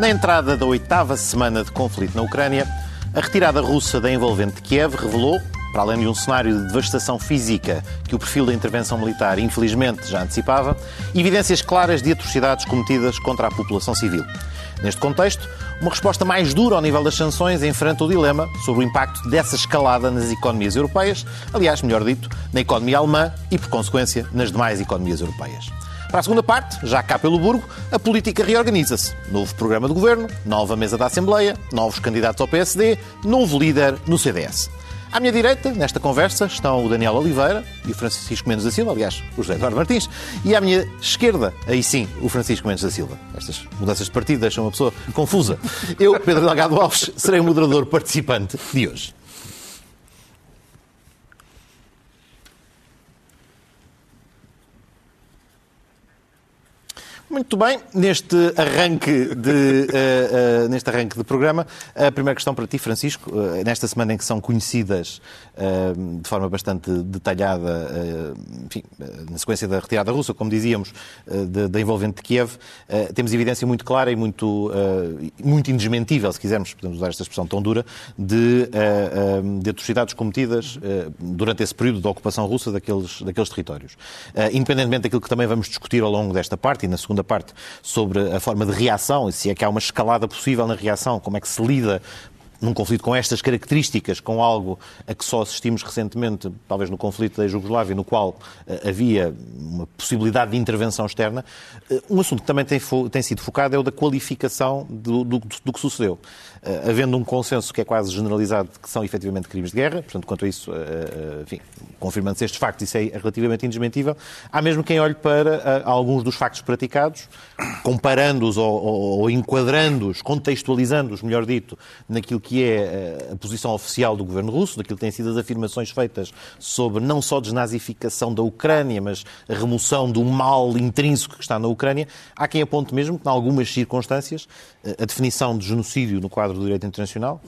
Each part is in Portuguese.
Na entrada da oitava semana de conflito na Ucrânia, a retirada russa da envolvente Kiev revelou, para além de um cenário de devastação física que o perfil da intervenção militar infelizmente já antecipava, evidências claras de atrocidades cometidas contra a população civil. Neste contexto, uma resposta mais dura ao nível das sanções enfrenta o dilema sobre o impacto dessa escalada nas economias europeias, aliás, melhor dito, na economia alemã e, por consequência, nas demais economias europeias. Para a segunda parte, já cá pelo Burgo, a política reorganiza-se. Novo programa de governo, nova mesa da Assembleia, novos candidatos ao PSD, novo líder no CDS. À minha direita, nesta conversa, estão o Daniel Oliveira e o Francisco Mendes da Silva, aliás, o José Eduardo Martins, e à minha esquerda, aí sim, o Francisco Mendes da Silva. Estas mudanças de partido deixam uma pessoa confusa. Eu, Pedro Delgado Alves, serei o moderador participante de hoje. Muito bem, neste arranque de, uh, uh, neste arranque de programa, a primeira questão para ti, Francisco, uh, nesta semana em que são conhecidas de forma bastante detalhada, enfim, na sequência da retirada russa, como dizíamos, da envolvente de Kiev, temos evidência muito clara e muito, muito indesmentível, se quisermos, podemos usar esta expressão tão dura, de, de atrocidades cometidas durante esse período de ocupação russa daqueles, daqueles territórios. Independentemente daquilo que também vamos discutir ao longo desta parte e na segunda segunda parte sobre a forma de reação, e se é que há uma escalada possível na reação, como é que se lida num conflito com estas características, com algo a que só assistimos recentemente, talvez no conflito da Jugoslávia, no qual uh, havia uma possibilidade de intervenção externa, uh, um assunto que também tem, tem, sido focado é o da qualificação do, do, do que sucedeu. Uh, havendo um consenso que é quase generalizado que são efetivamente crimes de guerra, portanto, quanto a isso, enfim, confirmando-se estes factos, isso é relativamente indesmentível, há mesmo quem olhe para alguns dos factos praticados, comparando-os ou, ou, enquadrando-os, contextualizando-os, melhor dito, naquilo que é eh, a posição oficial do governo russo, daquilo que têm sido as afirmações feitas sobre não só desnazificação da Ucrânia, mas a remoção do mal intrínseco que está na Ucrânia, há quem aponte mesmo que, em algumas circunstâncias, eh, a definição de genocídio no quadro do direito internacional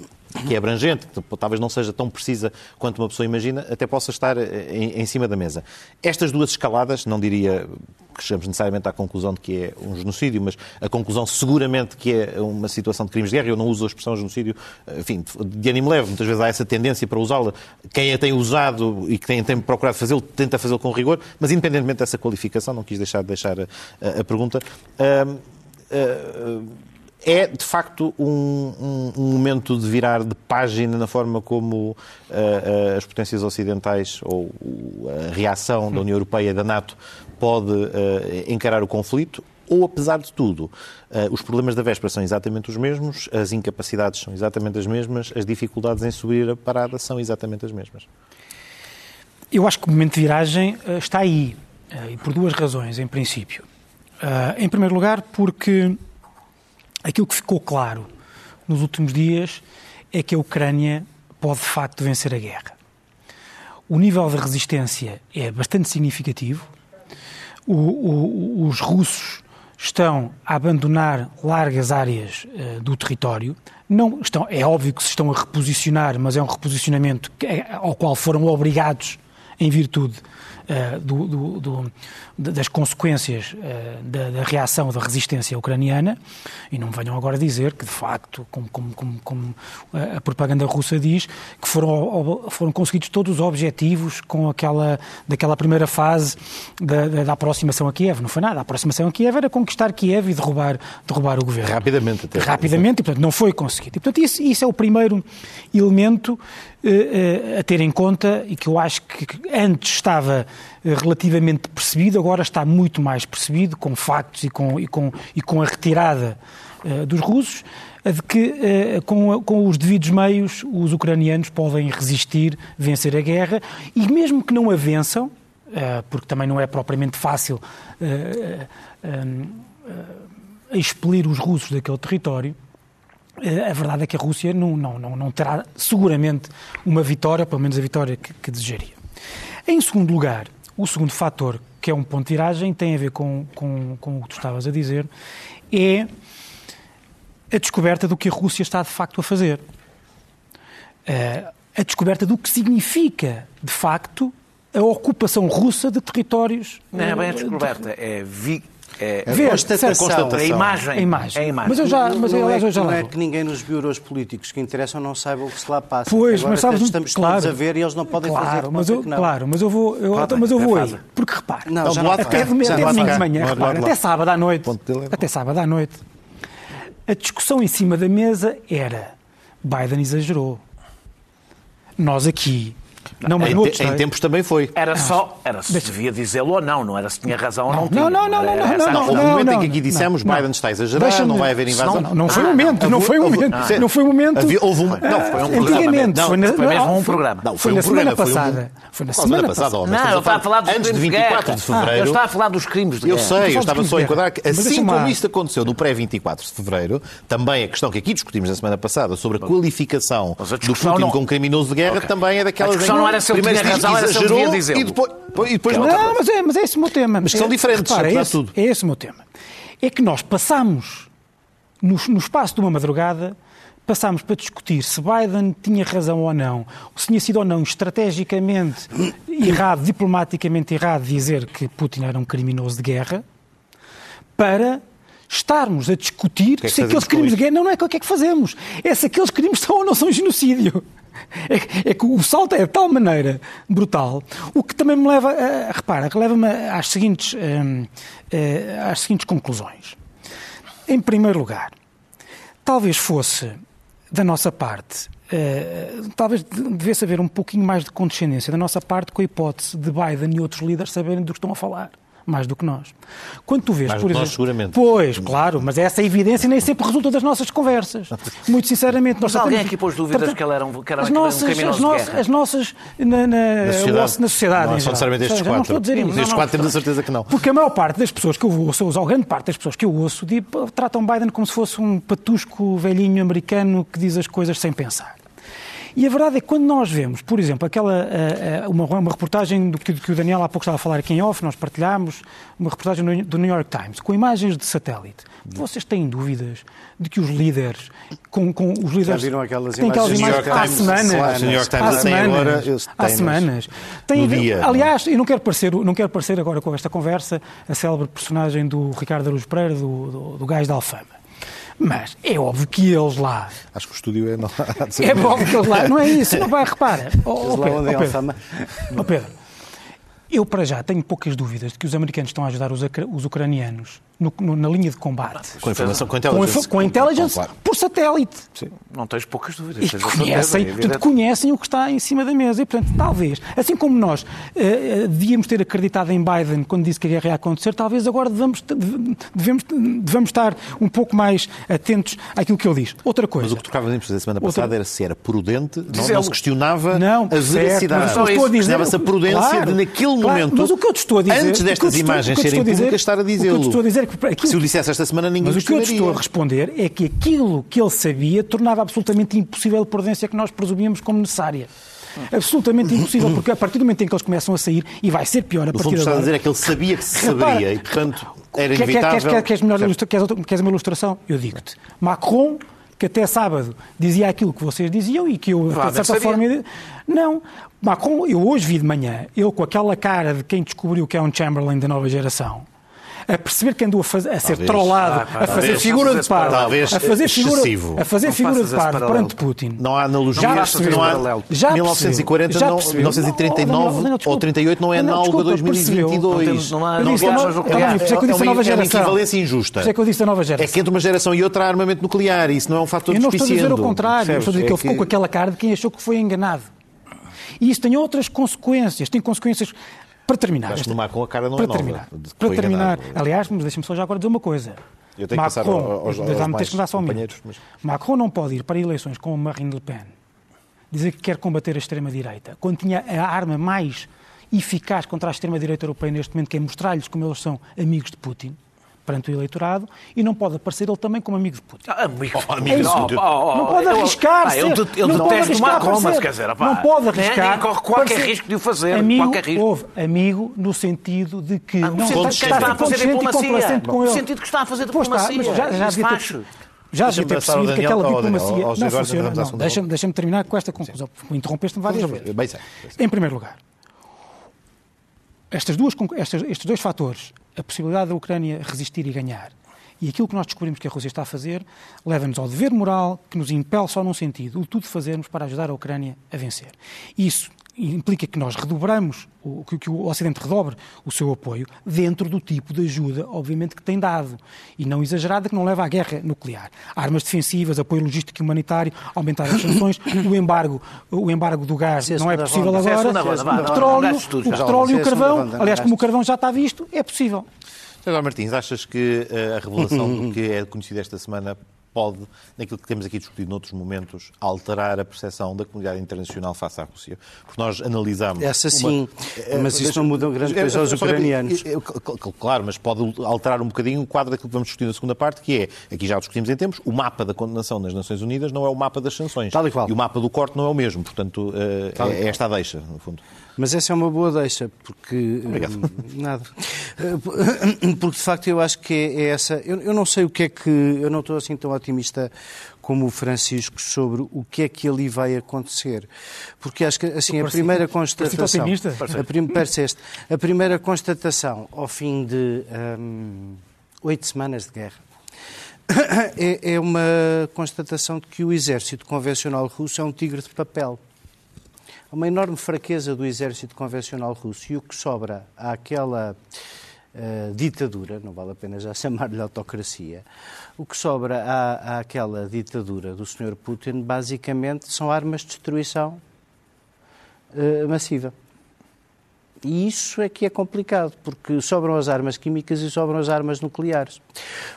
que é abrangente, que talvez não seja tão precisa quanto uma pessoa imagina, até possa estar eh, em, em, cima da mesa. Estas duas escaladas, não diria que chegamos necessariamente à conclusão de que é um genocídio, mas a conclusão seguramente que é uma situação de crimes de guerra, eu não uso a expressão genocídio, eh, enfim, de ânimo leve, muitas vezes há essa tendência para usá-la. Quem a tem usado e quem tem procurado fazê-lo, tenta fazê-lo com rigor, mas independentemente dessa qualificação, não quis deixar de deixar a, a, a pergunta. É, de facto, um, um, um, momento de virar de página na forma como uh, uh, as potências ocidentais ou a reação da União Europeia e da NATO pode uh, encarar o conflito? Ou, apesar de tudo, os problemas da véspera são exatamente os mesmos, as incapacidades são exatamente as mesmas, as dificuldades em subir a parada são exatamente as mesmas? Eu acho que o momento de viragem está aí, e por duas razões, em princípio. Em primeiro lugar, porque Aquilo que ficou claro nos últimos dias é que a Ucrânia pode de facto vencer a guerra. O nível de resistência é bastante significativo. O, o, os russos estão a abandonar largas áreas uh, do território. Não estão, é óbvio que se estão a reposicionar, mas é um reposicionamento que, é, ao qual foram obrigados em virtude uh, do, do, do, das consequências uh, da, da, reação da resistência ucraniana, e não me venham agora dizer que, de facto, como, como, como, como a propaganda russa diz, que foram, foram conseguidos todos os objetivos com aquela, daquela primeira fase da, da, da, aproximação a Kiev. Não foi nada. A aproximação a Kiev era conquistar Kiev e derrubar, derrubar o governo. Rapidamente, até. Rapidamente, e, portanto, não foi conseguido. E, portanto, isso, isso é o primeiro elemento a ter em conta e que eu acho que antes estava relativamente percebido, agora está muito mais percebido, com factos e com, e com, e com a retirada dos russos, de que com, com os devidos meios os ucranianos podem resistir, vencer a guerra, e mesmo que não a vençam, porque também não é propriamente fácil expelir os russos daquele território, a verdade é que a Rússia não, não, não, não terá seguramente uma vitória, pelo menos a vitória que, que desejaria. Em segundo lugar, o segundo fator, que é um ponto de tiragem, tem a ver com, com, com o que tu estavas a dizer, é a descoberta do que a Rússia está de facto a fazer. Uh, a descoberta do que significa, de facto, a ocupação russa de territórios. Não é bem a descoberta, é vi É, Ver, constatação. certo? é a imagem. A imagem. É a imagem. Mas eu já, mas não, eu, é, aliás, eu já não é vou. que ninguém nos bureaus políticos que interessam não saiba o que se lá passa. Pois, Agora mas sabes, estamos claro, todos a ver e eles não podem claro, fazer mas eu, não. Claro, mas eu vou, eu, mas eu vou aí. Porque repare, Não, Não, já não até, domingo, não de manhã, Não é repare, até sábado à noite. Até sábado à noite. A discussão em cima da mesa era Biden exagerou. Nós aqui, não, mas Em, no te- outro em tempos também foi. Era só, era se devia dizê-lo ou não, não era se tinha razão ou não, Não, tinha. não, não, não, não, não, Houve questão. um momento não, em que aqui dissemos não. Biden está a exagerar, Deixa-me- não vai haver invasão. Não, não foi o Ah, momento, não foi o momento. ah, Não foi o momento. Houve um- não, foi um programa. Antigamente, Não, foi, mesmo não, um programa. Não, Foi um na semana programa, foi passada. Foi na semana passada? Não, eu estava a falar dos antes de crimes de 24 guerra. de fevereiro. Eu estava a falar dos crimes de Eu guerra. sei, eu Estou a estava só a enquadrar que, assim como isto aconteceu no pré-24 de fevereiro, também a questão que aqui discutimos na semana passada sobre a qualificação do Putin não- como criminoso de guerra também é daquelas A discussão em que não era se ele primeiro tinha razão, era se ele devia dizê-lo. E depois, e depois Não, mas é, mas é esse o meu tema. Mas são É- diferentes, repara, é, esse, tudo. é esse o meu tema. É que nós passamos, no, no espaço de uma madrugada, passámos para discutir se Biden tinha razão ou não, se tinha sido ou não estrategicamente errado, diplomaticamente errado, dizer que Putin era um criminoso de guerra, para estarmos a discutir que é que se aqueles crimes de guerra. Não, não é o que é que fazemos. É se aqueles crimes são ou não são genocídio. É, é que o salto é de tal maneira brutal, o que também me leva a. repara, que leva-me às seguintes, hum, eh, às seguintes conclusões. Em primeiro lugar, talvez fosse da nossa parte, eh, talvez devesse haver um pouquinho mais de condescendência da nossa parte com a hipótese de Biden e outros líderes saberem do que estão a falar. Mais do que nós. Quando tu vês, Mais por que nós, exemplo. seguramente. Pois, claro, mas essa evidência nem sempre resulta das nossas conversas. Muito sinceramente. Mas nós só alguém temos- aqui pôs dúvidas Portanto, que ele era um, que era as um nossas, criminoso as nossas, as nossas na, na, Na sociedade. na sociedade Não em são geral. necessariamente estes seja, Não quatro. estou a dizer isso. Estes Não, quatro não. temos a certeza que não. Porque a maior parte das pessoas que eu ouço, ou a grande parte das pessoas que eu ouço, de- tratam Biden como se fosse um patusco velhinho americano que diz as coisas sem pensar. E a verdade é que quando nós vemos, por exemplo, aquela, eh, eh, uma, uma reportagem do que, que o Daniel há pouco estava a falar aqui em off, nós partilhámos, uma reportagem do New York Times, com imagens de satélite. Vocês têm dúvidas de que os líderes, com, com os líderes... viram aquelas têm aquelas imagens do New imagens York há Times? semanas. New York Times há semanas, agora, há semanas. Tem, dia, aliás, eu não quero, parecer, não quero parecer agora com esta conversa a célebre personagem do Ricardo Araújo Pereira, do, do, do Gás da Alfama. Mas é óbvio que eles lá Acho que o estúdio é... Não, é óbvio que eles lá. Não é isso. Não vai, repara. Ó, Lá Pedro, é Pedro, ó, Pedro, eu para já tenho poucas dúvidas de que os americanos estão a ajudar os ucranianos no- no- na linha de combate. Com informação, com Com, intelligence. infa- com intelligence Claro. por satélite. Não tens poucas dúvidas. E certeza, conhecem, é conhecem o que está em cima da mesa. E, portanto, talvez, assim como nós eh, eh, devíamos ter acreditado em Biden quando disse que a guerra ia acontecer, talvez agora devamos, devemos, devemos estar um pouco mais atentos àquilo que ele diz. Outra coisa. Mas o que trocávamos em perceber a semana Outra- passada era se era prudente, não, não se questionava Não, a veracidade. mas o que eu estou a dizer- Questionava-se a prudência Claro, de, naquele claro, momento, mas o que eu te estou a dizer- antes destas imagens serem dizer- públicas, estar a o que eu te estou a dizer é que aquilo- Se o dissesse esta semana, ninguém Mas o que eu te estou a responder é que aquilo que ele sabia tornava absolutamente impossível a prudência que nós presumíamos como necessária. Absolutamente impossível, porque a partir do momento em que eles começam a sair, e vai ser pior a partir fundo, de está a dizer é que ele sabia que se Repara, saberia e, portanto, era inevitável. Queres, quer- queres melhor ilustra- queres, outra- queres uma ilustração? Eu digo-te. Macron, que até sábado dizia aquilo que vocês diziam e que eu, de certa forma. Não. Macron, eu hoje vi de manhã, ele com aquela cara de quem descobriu que é um Chamberlain da nova geração. A perceber que andou a, faz- a ser Talvez. trollado, Ah, pá, a fazer talvez. figura de Talvez a fazer figura, excessivo. a fazer Não figura de paralelo. perante Putin. Não há analogia. Já não, percebeu. não há, Já 1940 percebeu. Já não, percebeu. 1939 Não, não, não, ou desculpa. 38 não é Não, não, análogo a desculpa, percebeu. 2022. Não há- não é que eu É uma- é equivalência injusta. Por isso é que eu disse da nova É geração. que entre uma geração e outra há armamento nuclear. Isso não é um fator Eu não estou a dizer o contrário, estou a dizer que ele É ficou com aquela cara de quem achou que foi enganado. E isso tem outras consequências, tem consequências para terminar. No Macron a cara não para é nova, terminar, para terminar. enganado. Aliás, mas deixa-me só já agora dizer uma coisa. Eu tenho que passar Macron, aos- aos- me mais que só mas- Macron não pode ir para eleições com Marine Le Pen dizer que quer combater a extrema-direita, quando tinha a arma mais eficaz contra a extrema-direita europeia neste momento, que é mostrar-lhes como eles são amigos de Putin, perante o eleitorado, e não pode aparecer ele também como amigo de Putin. Ah, Amigo, Oh, amigo de Putin. Não pode eu- arriscar, Ah, eu ser- de- eu não pode detesto Macron, mas quer dizer, opá, não pode nem- arriscar. nem corre qualquer ser risco de o fazer, Amigo, qualquer risco. houve amigo no sentido de que Ah, no não sentido está, que está está a fazer diplomacia. com No ele. sentido que está a fazer Pois está, diplomacia. mas já, já devia ter, já devia ter percebido que Daniel- aquela ao Daniel, diplomacia não funciona. Não, Deixa-me deixa terminar com esta conclusão, porque interrompeste-me várias vezes. Em primeiro lugar, estas duas, estes dois fatores a possibilidade da Ucrânia resistir e ganhar e aquilo que nós descobrimos que a Rússia está a fazer leva-nos ao dever moral que nos impele só num sentido, o tudo fazermos para ajudar a Ucrânia a vencer. Isso implica que nós redobramos, que, o Ocidente redobre o seu apoio dentro do tipo de ajuda, obviamente, que tem dado. E não exagerada, que não leva à guerra nuclear. Armas defensivas, apoio logístico e humanitário, aumentar as sanções, o embargo, o embargo do gás não é possível agora. O petróleo, o petróleo e o carvão, aliás, como o carvão já está visto, é possível. Agora, Martins, achas que eh, a revelação do que é conhecido esta semana pode, naquilo que temos aqui discutido noutros momentos, alterar a percepção da comunidade internacional face à Rússia. Porque nós analisamos. Essa sim, uma... mas isso não muda grande coisa aos ucranianos. Claro, mas pode alterar um bocadinho o quadro daquilo que vamos discutir na segunda parte, que é, aqui já discutimos em tempos, o mapa da condenação nas Nações Unidas não é o mapa das sanções. Tal e qual. E o mapa do corte não é o mesmo. Portanto, eh, é esta a deixa, no fundo. Mas essa é uma boa deixa, porque. Obrigado. Hum, nada. Porque de facto eu acho que é essa. Eu, eu não sei o que é que. Eu não estou assim tão otimista como o Francisco sobre o que é que ali vai acontecer. Porque acho que assim, a primeira constatação. A, prim, a primeira constatação ao fim de hum, oito semanas de guerra. É, é uma constatação de que o exército convencional russo é um tigre de papel uma enorme fraqueza do exército convencional russo e o que sobra àquela uh, ditadura, não vale a pena já chamar-lhe autocracia, o que sobra à, àquela ditadura do Sr. Putin basicamente são armas de destruição uh, massiva. E isso é que é complicado, porque sobram as armas químicas e sobram as armas nucleares.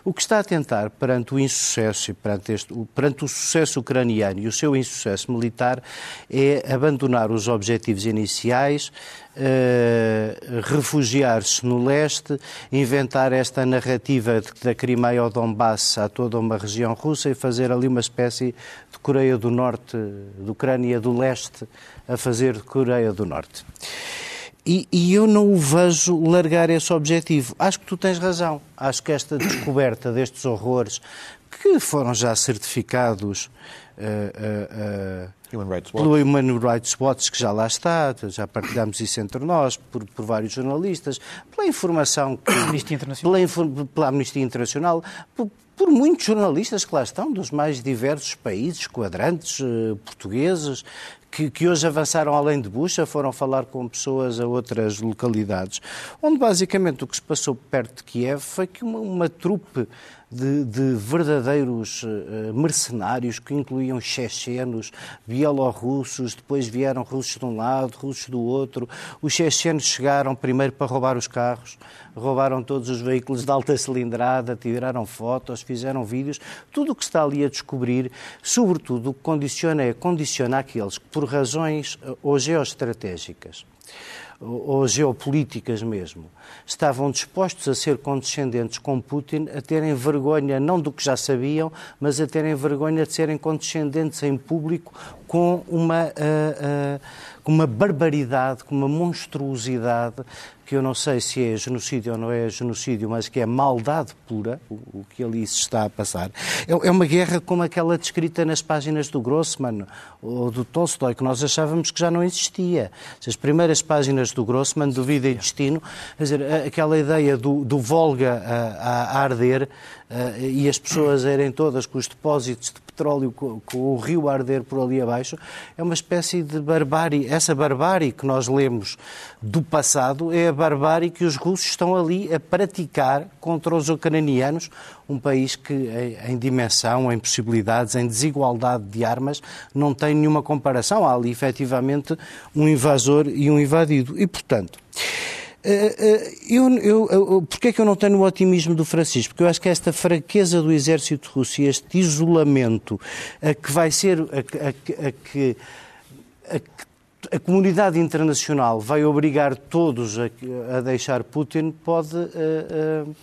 O que está a tentar, perante o insucesso e perante, este, perante o sucesso ucraniano e o seu insucesso militar, é abandonar os objetivos iniciais, Uh, refugiar-se no leste, inventar esta narrativa de, da Crimeia ao Donbass a toda uma região russa e fazer ali uma espécie de Coreia do Norte, de Ucrânia do leste, a fazer de Coreia do Norte. E, e, eu não o vejo largar esse objetivo. Acho que tu tens razão. Acho que esta descoberta destes horrores, que foram já certificados uh, uh, Human Rights pelo Human Rights Watch, que já lá está, já partilhamos isso entre nós, por, por vários jornalistas, pela informação que, Amnistia Internacional. Pela, pela Amnistia Internacional, por, por muitos jornalistas que lá estão, dos mais diversos países, quadrantes, portugueses, que, que, hoje avançaram além de Bucha, foram falar com pessoas a outras localidades, onde basicamente o que se passou perto de Kiev foi que uma, uma trupe de, de verdadeiros uh, mercenários que incluíam chechenos, bielorrussos, depois vieram russos de um lado, russos do outro. Os chechenos chegaram primeiro para roubar os carros, roubaram todos os veículos de alta cilindrada, tiraram fotos, fizeram vídeos. Tudo o que está ali a descobrir, sobretudo, condiciona é condiciona aqueles que, por razões uh, ou geoestratégicas, ou geopolíticas mesmo, estavam dispostos a ser condescendentes com Putin, a terem vergonha não do que já sabiam, mas a terem vergonha de serem condescendentes em público com uma, uh, uh, com uma barbaridade, com uma monstruosidade que eu não sei se é genocídio ou não é genocídio, mas que é maldade pura, o, o que ali se está a passar. É, é, uma guerra como aquela descrita nas páginas do Grossman ou do Tolstói, que nós achávamos que já não existia. As primeiras páginas do Grossman, do Vida e Destino, quer dizer, aquela ideia do, do Volga a, a arder uh, e as pessoas irem todas com os depósitos de petróleo, com, com, o rio a arder por ali abaixo, é uma espécie de barbárie. Essa barbárie que nós lemos do passado é a barbárie que os russos estão ali a praticar contra os ucranianos, um país que, em, dimensão, em possibilidades, em desigualdade de armas, não tem nenhuma comparação. Há ali, efetivamente, um invasor e um invadido. E, portanto. Eh, eh, eu, eu, eu, Porquê é que eu não tenho o otimismo do Francisco? Porque eu acho que esta fraqueza do exército russo e este isolamento a que vai ser. a, a, a que, a, a comunidade internacional vai obrigar todos a, a deixar Putin pode, uh, uh,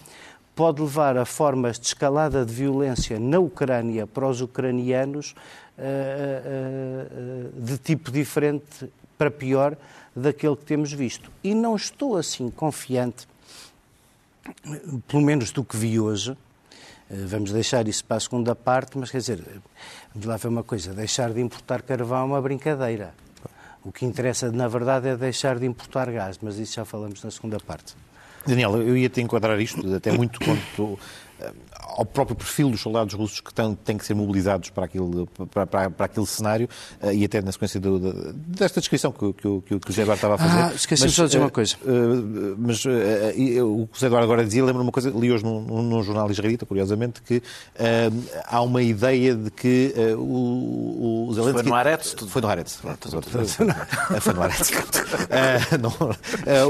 pode levar a formas de escalada de violência na Ucrânia para os ucranianos uh, de tipo diferente para pior daquele que temos visto. E não estou assim confiante, pelo menos do que vi hoje. Vamos deixar isso para a segunda parte, mas quer dizer, vamos lá ver uma coisa: deixar de importar carvão é uma brincadeira. O que interessa, na verdade, é deixar de importar gás, mas isso já falamos na segunda parte. Daniel, eu ia te enquadrar isto até muito quanto eh, ao próprio perfil dos soldados russos que têm, têm que ser mobilizados para aquele, para, para, para aquele cenário uh, e até na sequência do, de, desta descrição que, que, que, que o José Eduardo estava a fazer. Ah, esqueci só de dizer uma coisa. Uh, mas o que o José Eduardo agora dizia lembra uma coisa, li hoje num, num jornal israelita, curiosamente, que há uma ideia de que o, o Zelensky... Foi no Aretz? Tudo. Foi no Aretz. Foi no Aretz.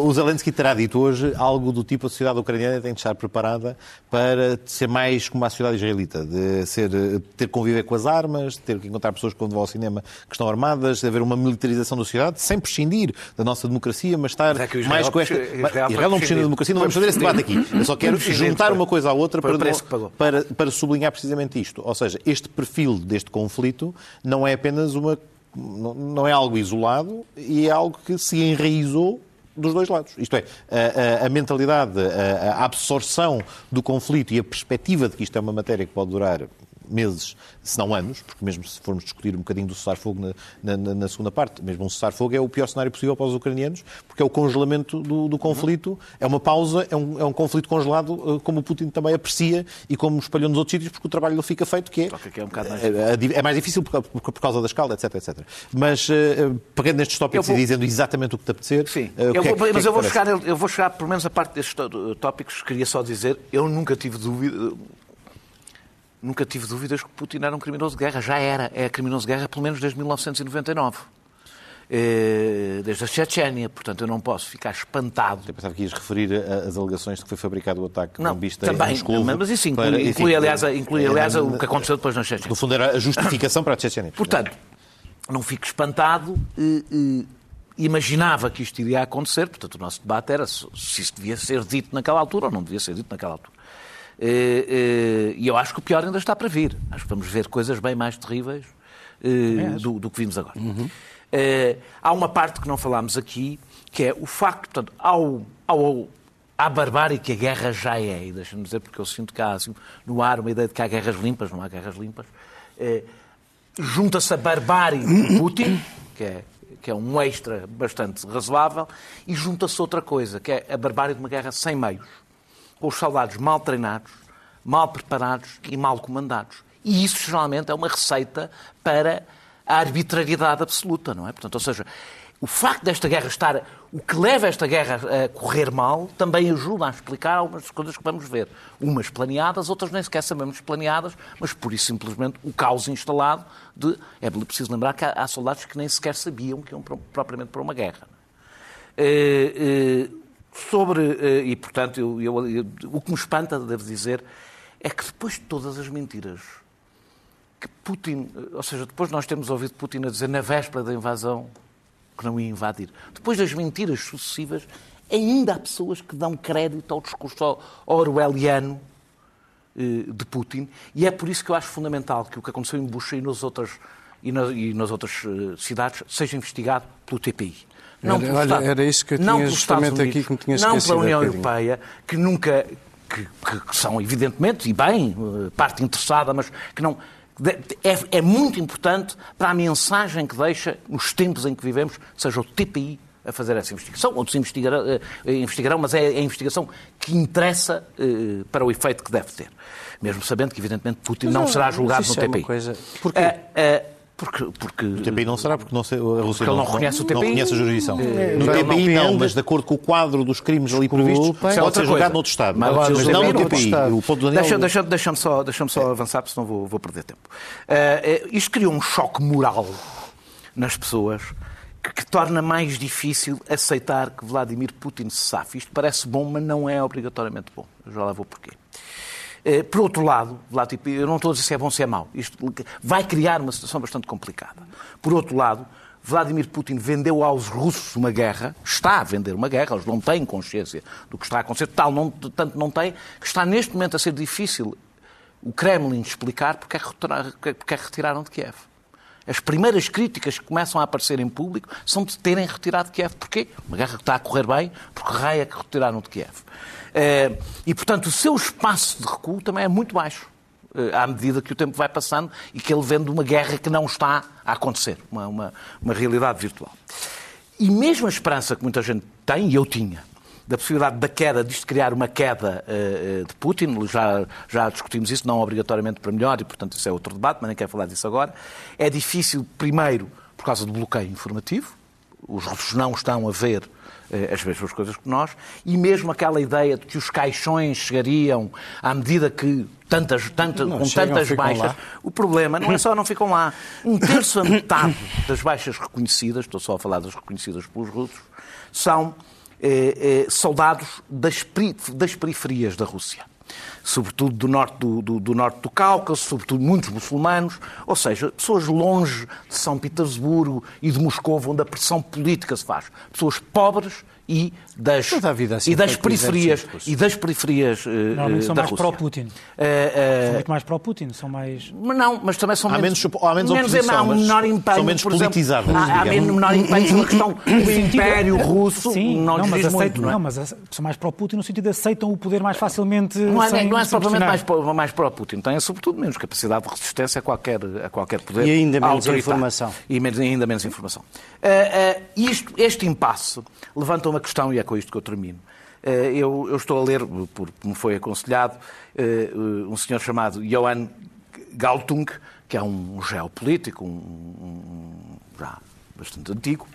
o Zelensky terá dito hoje algo do tipo a sociedade ucraniana tem de estar preparada para ser mais mais como a sociedade israelita, de ser, ter que conviver com as armas, ter que encontrar pessoas quando vão ao cinema que estão armadas, de haver uma militarização da sociedade, sem prescindir da nossa democracia, mas estar mas é mais com esta. Israel, Israel não prescindir da democracia, não vamos fazer esse debate aqui. Eu só quero juntar uma coisa à outra para, para, para sublinhar precisamente isto. Ou seja, este perfil deste conflito não é apenas uma não é algo isolado e é algo que se enraizou dos dois lados. Isto é, a, a, a mentalidade, a, a, absorção do conflito e a perspectiva de que isto é uma matéria que pode durar meses, se não anos, porque mesmo se formos discutir um bocadinho do cessar-fogo na, na, na, segunda parte, mesmo um cessar-fogo é o pior cenário possível para os ucranianos, porque é o congelamento do, do conflito, é uma pausa, é um, é um conflito congelado, eh, como o Putin também aprecia e como espalhou nos outros sítios, porque o trabalho lhe fica feito, que é, é, um mais... é, é mais difícil por, por, por, causa da escala, etc, etc. Mas, uh, pegando nestes tópicos vou... e dizendo exatamente o que te apetecer... Sim, uh, eu vou, é, mas eu vou, chegar, eu vou chegar, pelo menos a parte destes tópicos, queria só dizer, eu nunca tive dúvida nunca tive dúvidas que Putin era um criminoso de guerra. Já era. É criminoso de guerra pelo menos desde 1999. Eh, desde a Chechênia, portanto eu não posso ficar espantado. Eu pensava que ias referir as alegações de que foi fabricado o ataque não, bombista também, em Moscou. Mas isso inclui, para, inclui aliás, inclui, aliás o que aconteceu depois na Chechênia. No fundo era a justificação para a Chechênia. Portanto, não fico espantado. Eh, eh, imaginava que isto iria acontecer, portanto o nosso debate era se isso devia ser dito naquela altura ou não devia ser dito naquela altura. Eh, eh, e eu acho que o pior ainda está para vir. Acho que vamos ver coisas bem mais terríveis eh, do, do, que vimos agora. Uhum. há uma parte que não falámos aqui, que é o facto, portanto, ao, ao, à barbárie que a guerra já é, e deixa-me dizer, porque eu sinto que há assim, no ar uma ideia de que há guerras limpas, não há guerras limpas, junta-se a barbárie de Putin, que é, que é um extra bastante razoável, e junta-se outra coisa, que é a barbárie de uma guerra sem meios com os soldados mal treinados, mal preparados e mal comandados. E isso, geralmente, é uma receita para a arbitrariedade absoluta, não é? Portanto, ou seja, o facto desta guerra estar. O que leva esta guerra a correr mal também ajuda a explicar algumas coisas que vamos ver. Umas planeadas, outras nem sequer sabemos planeadas, mas por isso simplesmente o caos instalado de. É preciso lembrar que há, soldados que nem sequer sabiam que iam propriamente para uma guerra. Uh, uh, sobre, eh, e portanto, eu, eu, eu, o que me espanta, devo dizer, é que depois de todas as mentiras que Putin, eh, ou seja, depois nós temos ouvido Putin a dizer na véspera da invasão que não ia invadir, depois das mentiras sucessivas, ainda há pessoas que dão crédito ao discurso orwelliano eh, de Putin, e é por isso que eu acho fundamental que o que aconteceu em Bucha e nas outras, e nas, e nas outras cidades seja investigado pelo TPI. Não era, olha, era isso que eu tinha justamente Unidos, aqui que me tinha Não pela União Europeia, que nunca, que, que, são evidentemente, e bem, eh, parte interessada, mas que não... É, é muito importante para a mensagem que deixa nos tempos em que vivemos, seja o TPI a fazer essa investigação. Outros investigarão, eh, investigarão mas é a investigação que interessa eh, para o efeito que deve ter. Mesmo sabendo que, evidentemente, Putin mas, não será julgado no TPI. É coisa... Porquê? Uh, uh, porque, porque... O TPI não será, porque não sei, a Rússia não, não, reconhece o TPI. Não reconhece a jurisdição. É, no TPI não, não, mas de acordo com o quadro dos crimes ali previstos, pode é ser julgado noutro Estado. Mas, mas, mas não no TPI. O ponto do Daniel... Deixa-me deixa só, deixa só avançar, porque senão vou, vou perder tempo. Uh, isto criou um choque moral nas pessoas que, que, torna mais difícil aceitar que Vladimir Putin se safe. Isto parece bom, mas não é obrigatoriamente bom. Eu já lá vou porquê. Eh, por outro lado, eu não estou a dizer se é bom ou se é mau, isto vai criar uma situação bastante complicada. Por outro lado, Vladimir Putin vendeu aos russos uma guerra, está a vender uma guerra, eles não têm consciência do que está a acontecer, tal não, tanto não têm, que está neste momento a ser difícil o Kremlin explicar porque é que, porque é que retiraram de Kiev. As primeiras críticas que começam a aparecer em público são de terem retirado de Kiev. Porquê? Uma guerra que está a correr bem, porque raia que retiraram de Kiev. Eh, e, portanto, o seu espaço de recuo também é muito baixo eh, à medida que o tempo vai passando e que ele vende uma guerra que não está a acontecer, uma, uma, uma realidade virtual. E mesmo a esperança que muita gente tem, e eu tinha, da possibilidade da queda, disto criar uma queda uh, de Putin, já, já discutimos isso, não obrigatoriamente para melhor, e portanto isso é outro debate, mas nem quero falar disso agora. É difícil, primeiro, por causa do bloqueio informativo, os russos não estão a ver as mesmas coisas que nós, e mesmo aquela ideia de que os caixões chegariam à medida que tantas, tantas, com chegam, tantas baixas. Lá. O problema não é só não ficam lá. Um terço a metade das baixas reconhecidas, estou só a falar das reconhecidas pelos russos, são eh, eh, soldados das, das periferias da Rússia sobretudo do norte do, do, do, norte do Cáucaso, sobretudo muitos muçulmanos, ou seja, pessoas longe de São Petersburgo e de Moscou, onde a pressão política se faz. Pessoas pobres e das, assim, e das periferias e das periferias Normalmente são da mais pró-Putin. Uh, uh, são muito mais pró-Putin, são mais... Não, mas também são há menos... menos há menos, menos oposição, há um menor empenho, são menos politizadas. Há, há menos menor empenho na questão do Império Russo. Sim, não, não mas, aceitam, muito, não, é? não, mas são mais pró-Putin no sentido de aceitam o poder mais facilmente Não é, sem, não é propriamente mais, mais pró-Putin, têm sobretudo menos capacidade de resistência a qualquer, a qualquer poder E ainda menos informação. E menos, ainda menos informação. Isto, este impasse levanta uma questão, e é com isto que eu termino. Eh, eu, eu, estou a ler, porque me foi aconselhado, eh, um senhor chamado Johann Galtung, que é um geopolítico, um, um, já bastante antigo,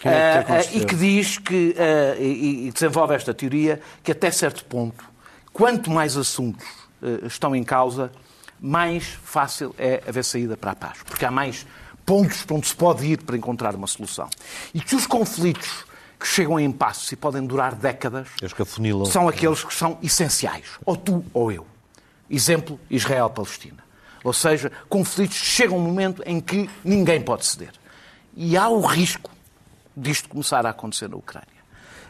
que é que uh, e que diz que, e, desenvolve esta teoria, que até certo ponto, quanto mais assuntos estão em causa, mais fácil é haver saída para a paz. Porque há mais pontos para onde se pode ir para encontrar uma solução. E que os conflitos que chegam a impasse e podem durar décadas são aqueles que são essenciais. Ou tu ou eu. Exemplo, Israel-Palestina. Ou seja, conflitos chegam a um momento em que ninguém pode ceder. E há o risco disto começar a acontecer na Ucrânia.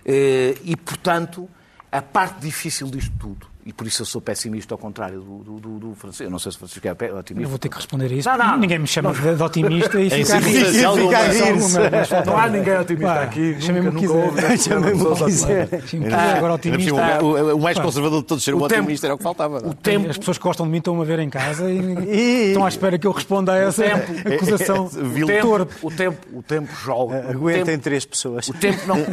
Eh, e, portanto, a parte difícil disto tudo e por isso eu sou pessimista ao contrário do, do, do, do Francisco. Eu não sei se o Francisco é otimista. Eu vou ter que responder a isso. Não, não, ninguém me chama não. de otimista e fica a Não há ninguém otimista aqui. Chamem-me quiser. Chamem-me quiser. Agora otimista. O mais conservador de todos ser um otimista era o que faltava. O tempo... As pessoas que gostam de mim estão a ver em casa e estão à espera que eu responda a essa acusação O tempo, o tempo joga. Aguentem três pessoas. O tempo, não,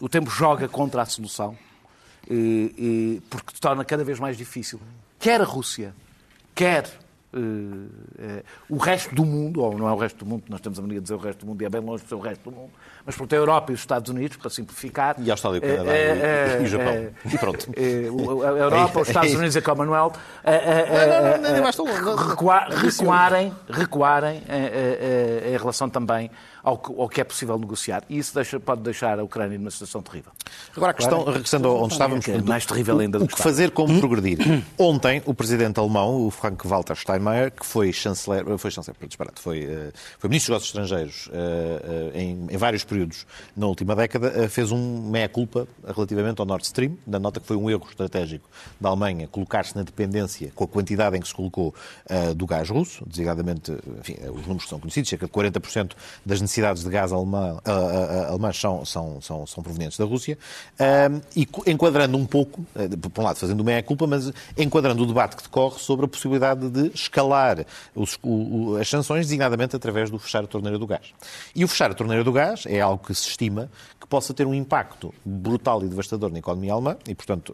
o tempo joga contra a solução porque torna cada vez mais difícil. Quer a Rússia, quer uh, uh, o resto do mundo, ou não é o resto do mundo, nós temos a mania de dizer o resto do mundo e é bem longe de ser o resto do mundo, mas por a Europa e os Estados Unidos, para simplificar. E a Austrália, o Canadá uh, e, o Japão. e pronto. a Europa, os Estados Unidos e a Commonwealth recuarem, recuarem em relação também ao que, ao que é possível negociar. E isso deixa, pode deixar a Ucrânia numa situação terrível. Agora, a questão, regressando onde estávamos... É mais terrível ainda o, o que fazer, como progredir. Ontem, o presidente alemão, o Frank-Walter Steinmeier, que foi chanceler, foi chanceler, disparate, foi, eh, foi ministro dos Negócios Estrangeiros eh, eh, em, em, vários períodos na última década, fez um meia-culpa relativamente ao Nord Stream, da nota que foi um erro estratégico da Alemanha colocar-se na dependência com a quantidade em que se colocou do gás russo, designadamente, enfim, os números são conhecidos, cerca de 40% das necessidades de gás alemã, uh, uh, alemãs são, são, são, são, provenientes da Rússia, uh, e enquadrando um pouco, por um lado fazendo meia-culpa, mas enquadrando o debate que decorre sobre a possibilidade de escalar os, o, as sanções, designadamente através do fechar a torneira do gás. E o fechar a torneira do gás é algo que se estima que possa ter um impacto brutal e devastador na economia alemã, e, portanto,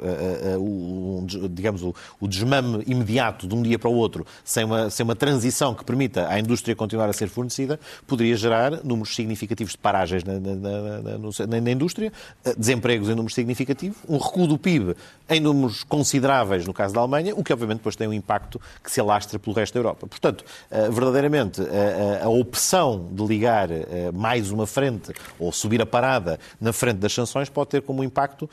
o, digamos, o, desmame imediato de um dia para o outro, sem uma, sem uma transição que permita à indústria continuar a ser fornecida, poderia gerar números significativos de paragens na, na, na, na, indústria, eh, desempregos em números significativos, um recuo do PIB em números consideráveis no caso da Alemanha, o que obviamente depois tem um impacto que se alastra pelo resto da Europa. Portanto, eh, verdadeiramente, a, eh, a opção de ligar mais uma frente ou subir a parada na frente das sanções pode ter como impacto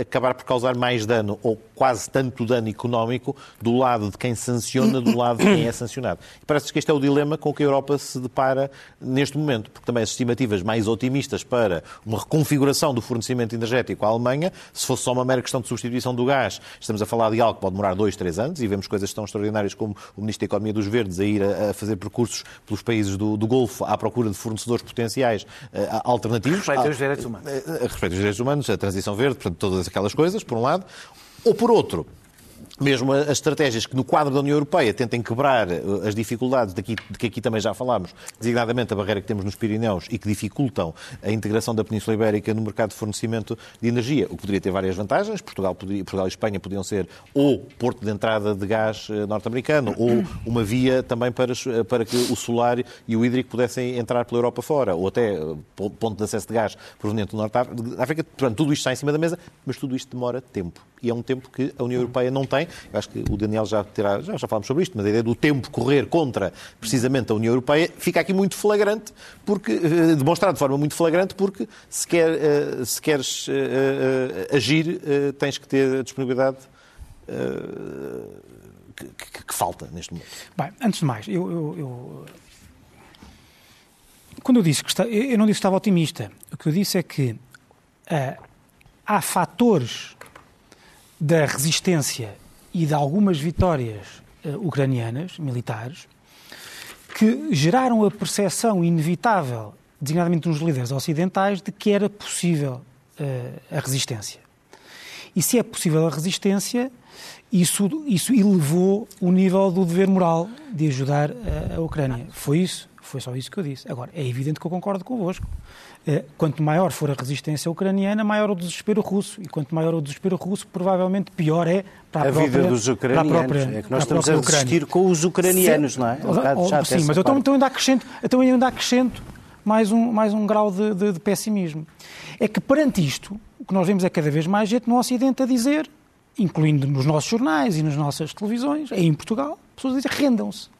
acabar por causar mais dano ou quase tanto dano económico do lado de quem sanciona, do lado de quem é sancionado. E parece que este é o dilema com que a Europa se depara neste momento porque também as estimativas mais otimistas para uma reconfiguração do fornecimento energético à Alemanha, se fosse só uma mera questão de substituição do gás, estamos a falar de algo que pode demorar dois, três anos, e vemos coisas tão extraordinárias como o Ministro da Economia dos Verdes a ir a, fazer percursos pelos países do, do Golfo à procura de fornecedores potenciais uh, alternativos. Respeito aos direitos humanos. Uh, respeito aos direitos humanos, a transição verde, portanto, todas aquelas coisas, por um lado. Ou por outro, mesmo as estratégias que no quadro da União Europeia tentem quebrar eh, as dificuldades de que aqui também já falámos, designadamente a barreira que temos nos Pirineus e que dificultam a integração da Península Ibérica no mercado de fornecimento de energia, o que poderia ter várias vantagens. Portugal, poderia, Portugal e Espanha podiam ser ou porto de entrada de gás eh, norte-americano ou uma via também para, eh, para que o solar e o hídrico pudessem entrar pela Europa fora, ou até ponto de acesso de gás proveniente do Norte da África. Portanto, tudo isto está em cima da mesa, mas tudo isto demora tempo. E é um tempo que a União Europeia não tem eu acho que o Daniel já terá, já, já falámos sobre isto, mas a ideia do tempo correr contra precisamente a União Europeia fica aqui muito flagrante, porque, eh, demonstrado de forma muito flagrante, porque se, quer, eh, se queres eh, agir, tens que ter a disponibilidade que, que, que, falta neste momento. Bem, antes de mais, eu, eu, eu... quando eu disse que está, eu não disse que estava otimista. O que eu disse é que uh, há fatores da resistência e de algumas vitórias uh, ucranianas, militares, que geraram a percepção inevitável, designadamente nos líderes ocidentais, de que era possível uh, a resistência. E se é possível a resistência, isso, isso elevou o nível do dever moral de ajudar a, a Ucrânia. Foi isso, foi só isso que eu disse. Agora, é evidente que eu concordo convosco. Eh, quanto maior for a resistência ucraniana, maior o desespero russo. E quanto maior o desespero russo, provavelmente pior é para a, a própria, vida dos ucranianos. Própria, é que nós estamos a resistir com os ucranianos, não é? é um sim, mas eu então, então, ainda acrescento, então ainda acrescento mais um, mais um grau de, de, de pessimismo. É que perante isto, o que nós vemos é cada vez mais gente no Ocidente a dizer, incluindo nos nossos jornais e nas nossas televisões, aí em Portugal, pessoas a dizer rendam-se.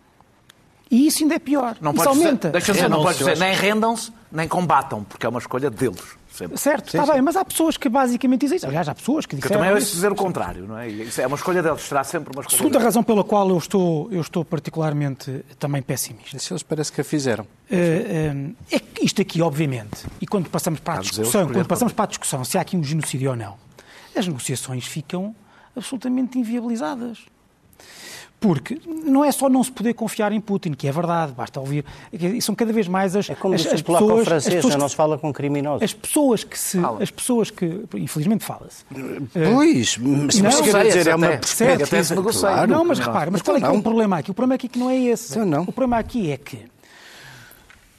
E isso ainda é pior. Não isso aumenta. Deixa dizer, não pode dizer nem rendam-se, nem combatam, porque é uma escolha deles. Sempre. Certo, está bem, mas há pessoas que basicamente dizem isso. Aliás, há pessoas que dizem. Que também é dizer o contrário, não é? Isso é uma escolha deles, será sempre uma escolha. Segunda deles. razão pela qual eu estou, eu estou particularmente também pessimista. Isso eles parece que a fizeram. Uh, uh, é que isto aqui, obviamente, e quando passamos para a discussão, quando passamos para a discussão se há aqui um genocídio ou não, as negociações ficam absolutamente inviabilizadas. Porque não é só não se poder confiar em Putin, que é verdade, basta ouvir. São cada vez mais as, é como as, as pessoas. Francês, as pessoas não se fala com criminosos. As pessoas que se. Fala. As pessoas que. Infelizmente fala-se. Pois, mas não, quer dizer, é uma perspectiva. Claro, não, mas repara, mas qual é, que é o problema aqui? O problema aqui que não é esse. Não. O problema aqui é que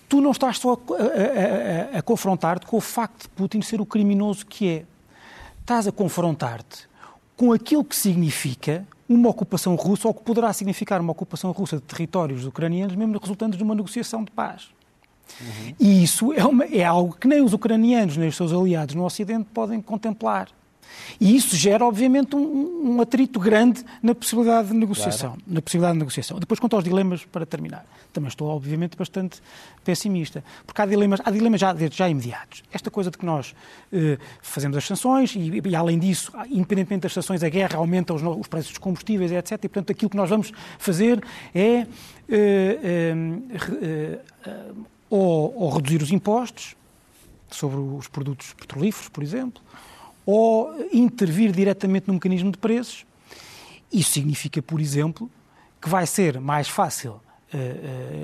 tu não estás só a, a, a, a confrontar-te com o facto de Putin ser o criminoso que é. Estás a confrontar-te com aquilo que significa uma ocupação russa ou que poderá significar uma ocupação russa de territórios ucranianos, mesmo resultando de uma negociação de paz. Uhum. E isso é, uma, é algo que nem os ucranianos nem os seus aliados no Ocidente podem contemplar. E isso gera, obviamente, um, um atrito grande na possibilidade de negociação. Claro. Na possibilidade de negociação. Depois, quanto aos dilemas, para terminar, também estou, obviamente, bastante pessimista. Porque há dilemas, há dilemas já, já imediatos. Esta coisa de que nós eh, fazemos as sanções e, e, além disso, independentemente das sanções, a guerra aumenta os, os, preços dos combustíveis, etc. E, portanto, aquilo que nós vamos fazer é eh, eh, eh, ou, ou reduzir os impostos sobre os produtos petrolíferos, por exemplo, ou intervir diretamente no mecanismo de preços. Isso significa, por exemplo, que vai ser mais fácil uh,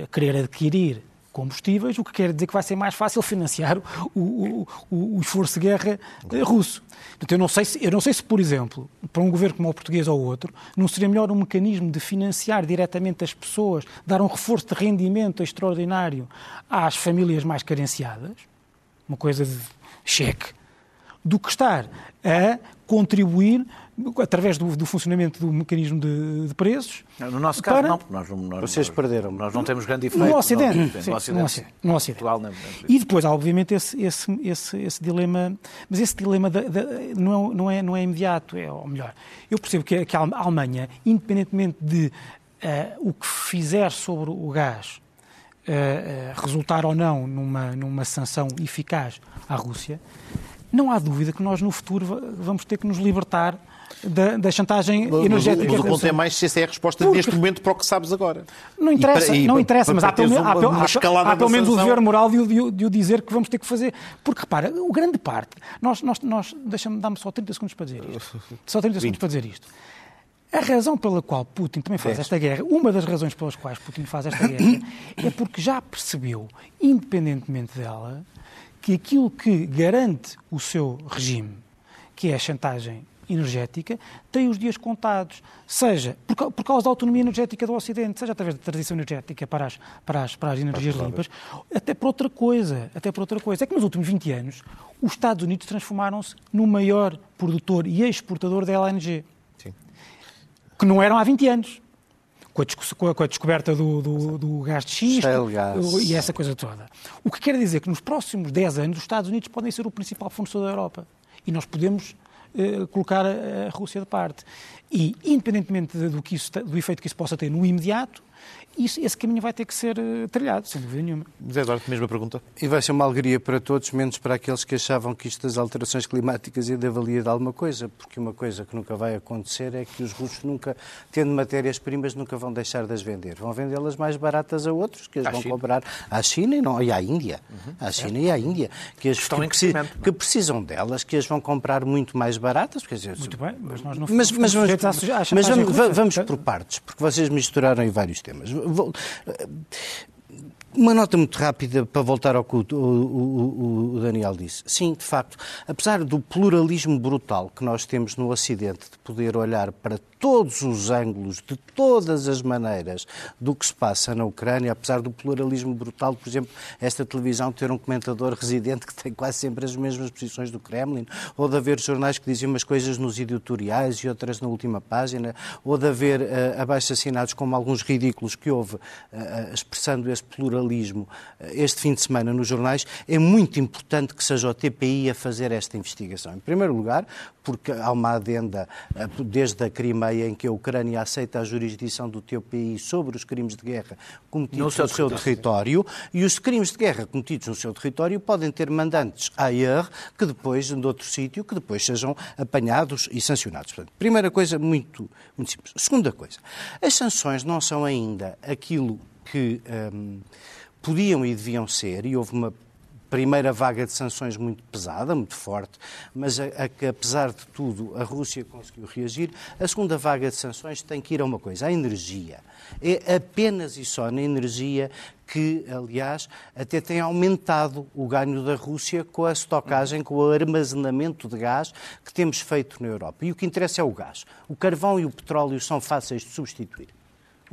uh, querer adquirir combustíveis, o que quer dizer que vai ser mais fácil financiar o, o, o, o esforço de guerra uh, russo. Eu não, sei se, eu não sei se, por exemplo, para um governo como o português ou outro, não seria melhor um mecanismo de financiar diretamente as pessoas, dar um reforço de rendimento extraordinário às famílias mais carenciadas, uma coisa de cheque, do que estar a contribuir através do, do, funcionamento do mecanismo de, de, preços. No nosso caso, para... não, nós, nós, Vocês perderam. Nós não temos grande efeito. No Ocidente. No, sim, no Ocidente. No Ocidente. Portugal, e depois há, obviamente, esse, esse, esse, esse dilema. Mas esse dilema de, de, não, é, não, é, não é imediato, é, ou melhor. Eu percebo que, que a Alemanha, independentemente de uh, o que fizer sobre o gás, uh, uh, resultar ou não numa, numa sanção eficaz à Rússia, não há dúvida que nós no futuro vamos ter que nos libertar da, da chantagem mas, energética. Mas o ponto é mais se essa é a resposta Porque... neste momento para o que sabes agora. Não interessa, para, não interessa, mas há pelo, uma, há, há, há pelo menos o dever moral de, de, de, o dizer que vamos ter que fazer. Porque repara, o grande parte, nós, nós, nós deixa-me, dá-me só 30 segundos para dizer isto. Só 30 segundos para dizer isto. A razão pela qual Putin também faz esta guerra, uma das razões pelas quais Putin faz esta guerra, é porque já percebeu, independentemente dela, que aquilo que garante o seu regime, que é a chantagem energética tem os dias contados, seja por, por, causa da autonomia energética do Ocidente, seja através da transição energética para as, para as, para as energias limpas, até por outra coisa, até por outra coisa. É que nos últimos 20 anos os Estados Unidos transformaram-se no maior produtor e exportador da LNG. Sim. Que não eram há 20 anos. Com a, com a descoberta do, do, do, gás de xisto e essa coisa toda. O que quer dizer que nos próximos 10 anos os Estados Unidos podem ser o principal fornecedor da Europa. E nós podemos eh, colocar a, a, Rússia de parte. E, independentemente do, que isso, do efeito que isso possa ter no imediato, isso, esse caminho vai ter que ser uh, trilhado, sem dúvida nenhuma. José Eduardo, mesma pergunta. E vai ser uma alegria para todos, menos para aqueles que achavam que isto das alterações climáticas ia valia de alguma coisa, porque uma coisa que nunca vai acontecer é que os russos nunca, tendo matérias-primas, nunca vão deixar de as vender. Vão vendê-las mais baratas a outros, que as à vão China. comprar à China e, não, e à Índia. Uhum, à China e à Índia. Que, as, que, preci, que, precisam delas, que as vão comprar muito mais baratas. Quer dizer, muito bem, mas nós não mas, mas, vamos, mas vamos, vamos por partes, porque vocês misturaram em vários temas. Uma nota muito rápida para voltar ao que o, o, o, Daniel disse. Sim, de facto, apesar do pluralismo brutal que nós temos no Ocidente, de poder olhar para todos os ângulos, de todas as maneiras, do que se passa na Ucrânia, apesar do pluralismo brutal, por exemplo, esta televisão ter um comentador residente que tem quase sempre as mesmas posições do Kremlin, ou de haver jornais que diziam umas coisas nos editoriais e outras na última página, ou de haver uh, abaixo-assinados como alguns ridículos que houve, uh, expressando esse pluralismo uh, este fim de semana nos jornais, é muito importante que seja o TPI a fazer esta investigação. Em primeiro lugar, porque há uma adenda desde a Crimeia em que a Ucrânia aceita a jurisdição do teu país sobre os crimes de guerra cometidos no seu, no seu território, e os crimes de guerra cometidos no seu território podem ter mandantes ayer que depois, de outro sítio, que depois sejam apanhados e sancionados. Portanto, primeira coisa, muito, muito simples. Segunda coisa, as sanções não são ainda aquilo que hum, podiam e deviam ser, e houve uma primeira vaga de sanções muito pesada, muito forte, mas a, a que, apesar de tudo, a Rússia conseguiu reagir. A segunda vaga de sanções tem que ir a uma coisa, a energia. É apenas e só na energia que, aliás, até tem aumentado o ganho da Rússia com a estocagem, com o armazenamento de gás que temos feito na Europa. E o que interessa é o gás. O carvão e o petróleo são fáceis de substituir.